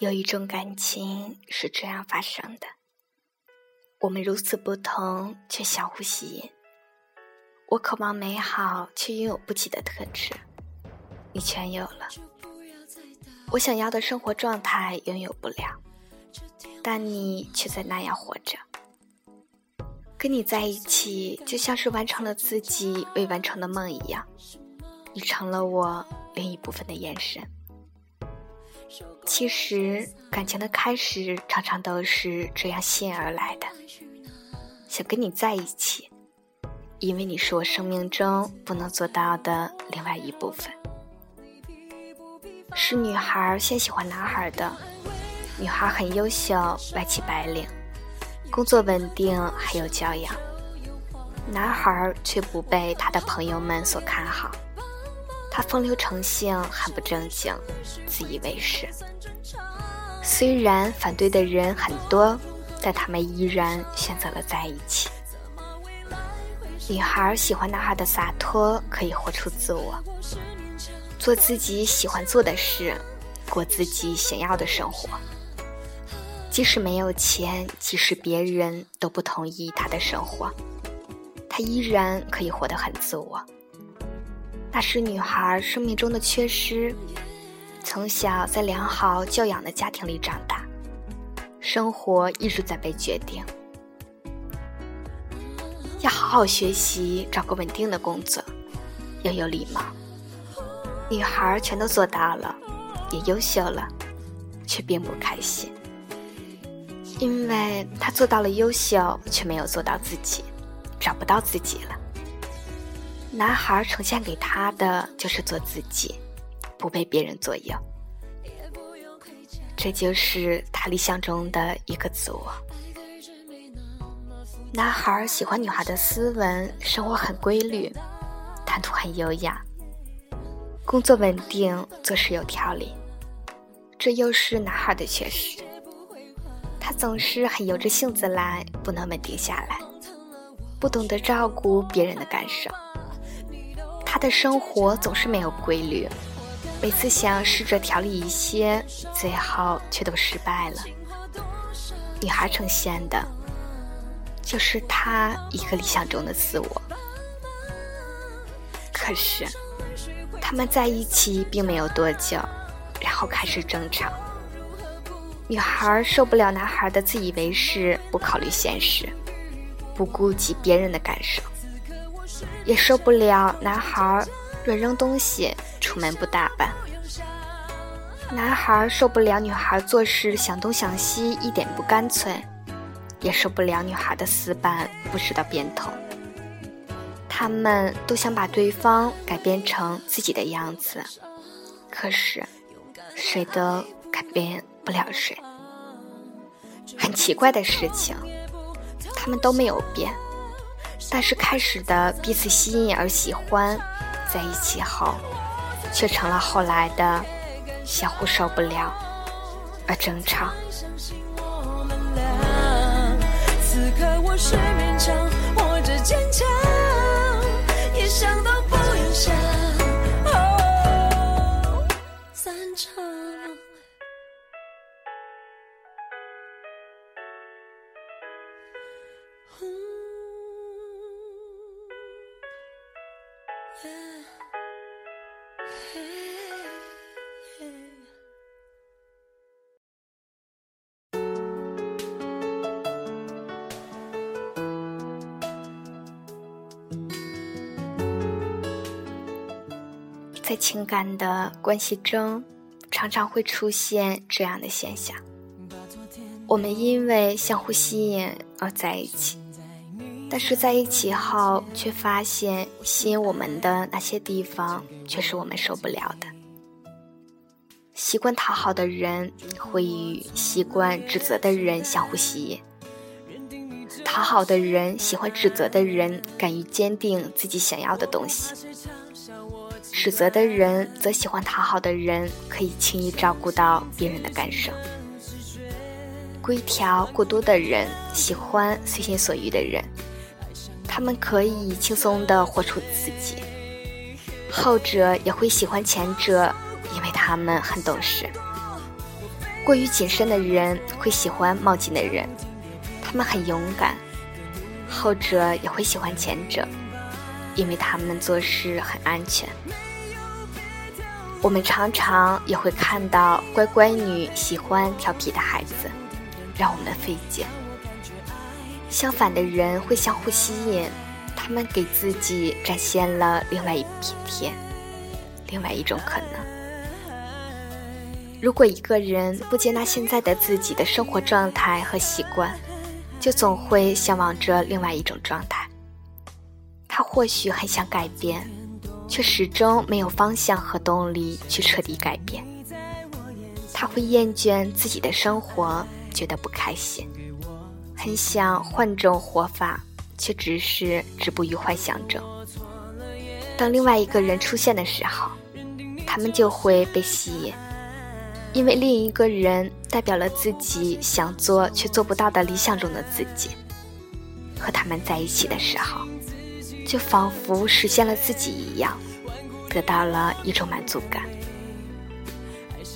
有一种感情是这样发生的：我们如此不同，却相互吸引。我渴望美好，却拥有不起的特质，你全有了。我想要的生活状态拥有不了，但你却在那样活着。跟你在一起，就像是完成了自己未完成的梦一样，你成了我另一部分的眼神。其实，感情的开始常常都是这样吸引而来的。想跟你在一起，因为你是我生命中不能做到的另外一部分。是女孩先喜欢男孩的，女孩很优秀，外企白领，工作稳定，还有教养。男孩却不被他的朋友们所看好。他风流成性，很不正经，自以为是。虽然反对的人很多，但他们依然选择了在一起。女孩喜欢男孩的洒脱，可以活出自我，做自己喜欢做的事，过自己想要的生活。即使没有钱，即使别人都不同意他的生活，他依然可以活得很自我。那是女孩生命中的缺失。从小在良好教养的家庭里长大，生活一直在被决定。要好好学习，找个稳定的工作，要有礼貌。女孩全都做到了，也优秀了，却并不开心，因为她做到了优秀，却没有做到自己，找不到自己了。男孩呈现给她的就是做自己，不被别人左右。这就是他理想中的一个自我。男孩喜欢女孩的斯文，生活很规律，谈吐很优雅，工作稳定，做事有条理。这又是男孩的缺失。他总是很由着性子来，不能稳定下来，不懂得照顾别人的感受。他的生活总是没有规律，每次想试着调理一些，最后却都失败了。女孩呈现的，就是他一个理想中的自我。可是，他们在一起并没有多久，然后开始争吵。女孩受不了男孩的自以为是，不考虑现实，不顾及别人的感受。也受不了男孩乱扔东西、出门不打扮；男孩受不了女孩做事想东想西、一点不干脆；也受不了女孩的死板、不知道变通。他们都想把对方改变成自己的样子，可是谁都改变不了谁。很奇怪的事情，他们都没有变。但是开始的彼此吸引而喜欢，在一起后，却成了后来的相互受不了而争吵。此刻我是勉强，或者坚强，也想到不用想。在情感的关系中，常常会出现这样的现象：我们因为相互吸引而在一起，但是在一起后，却发现吸引我们的那些地方，却是我们受不了的。习惯讨好的人会与习惯指责的人相互吸引，讨好的人喜欢指责的人，敢于坚定自己想要的东西。指责的人则喜欢讨好的人，可以轻易照顾到别人的感受。规条过多的人喜欢随心所欲的人，他们可以轻松地活出自己。后者也会喜欢前者，因为他们很懂事。过于谨慎的人会喜欢冒进的人，他们很勇敢；后者也会喜欢前者，因为他们做事很安全。我们常常也会看到乖乖女喜欢调皮的孩子，让我们费解。相反的人会相互吸引，他们给自己展现了另外一片天，另外一种可能。如果一个人不接纳现在的自己的生活状态和习惯，就总会向往着另外一种状态。他或许很想改变，却始终没有方向和动力去彻底改变。他会厌倦自己的生活，觉得不开心，很想换种活法，却只是止步于幻想中。当另外一个人出现的时候，他们就会被吸引。因为另一个人代表了自己想做却做不到的理想中的自己，和他们在一起的时候，就仿佛实现了自己一样，得到了一种满足感。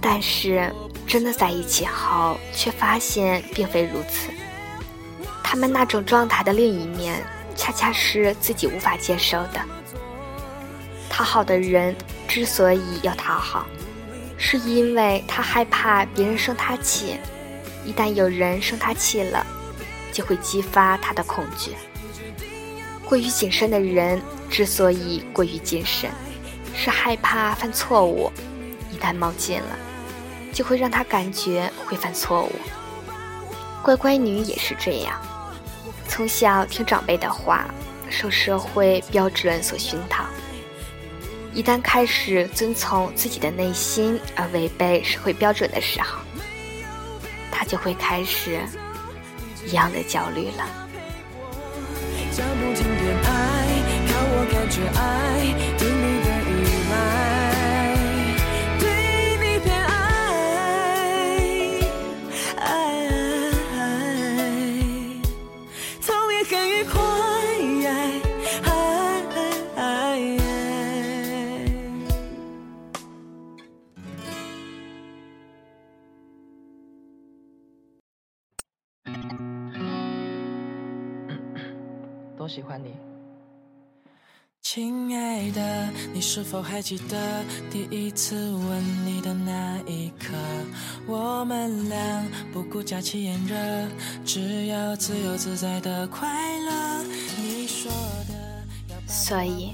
但是真的在一起后，却发现并非如此。他们那种状态的另一面，恰恰是自己无法接受的。讨好的人之所以要讨好。是因为他害怕别人生他气，一旦有人生他气了，就会激发他的恐惧。过于谨慎的人之所以过于谨慎，是害怕犯错误，一旦冒进了，就会让他感觉会犯错误。乖乖女也是这样，从小听长辈的话，受社会标准所熏陶。一旦开始遵从自己的内心而违背社会标准的时候，他就会开始一样的焦虑了。多喜欢你，亲爱的，你是否还记得第一次吻你的那一刻？我们俩不顾假期炎热，只要自由自在的快乐。你说的。所以，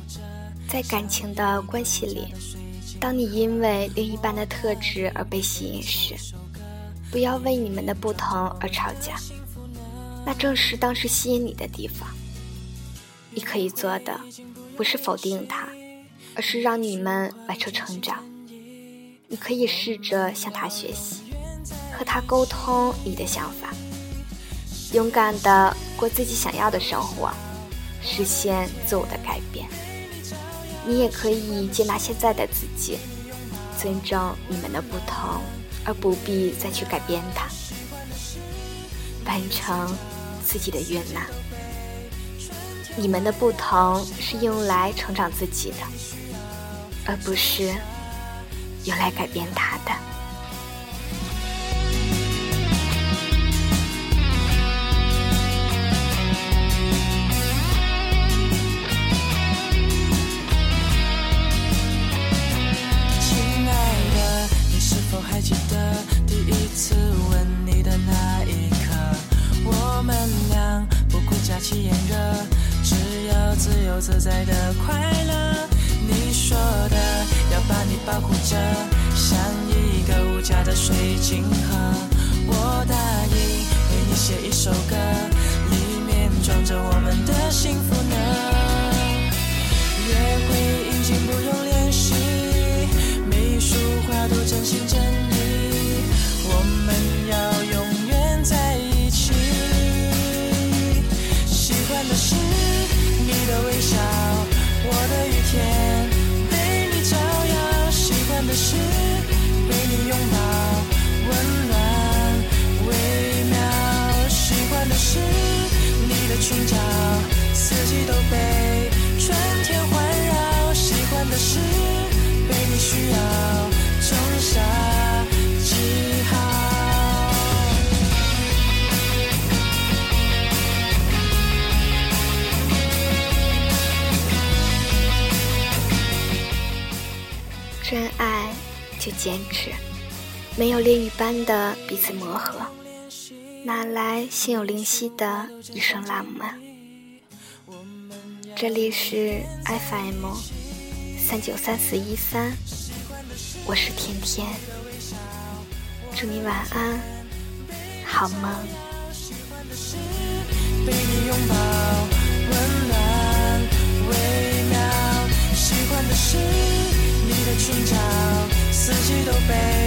在感情的关系里，当你因为另一半的特质而被吸引时，不要为你们的不同而吵架，那正是当时吸引你的地方。你可以做的，不是否定他，而是让你们外出成长。你可以试着向他学习，和他沟通你的想法，勇敢的过自己想要的生活，实现自我的改变。你也可以接纳现在的自己，尊重你们的不同，而不必再去改变他，完成自己的悦纳。你们的不同是用来成长自己的，而不是用来改变他的。护着，像一个无价的水晶盒。我答应为你写一首歌，坚持，没有炼狱般的彼此磨合，哪来心有灵犀的一生浪漫？这里是 FM 三九三四一三，我是甜甜，祝你晚安，好梦。被你拥抱，温暖微妙。喜欢的是你的裙角。back.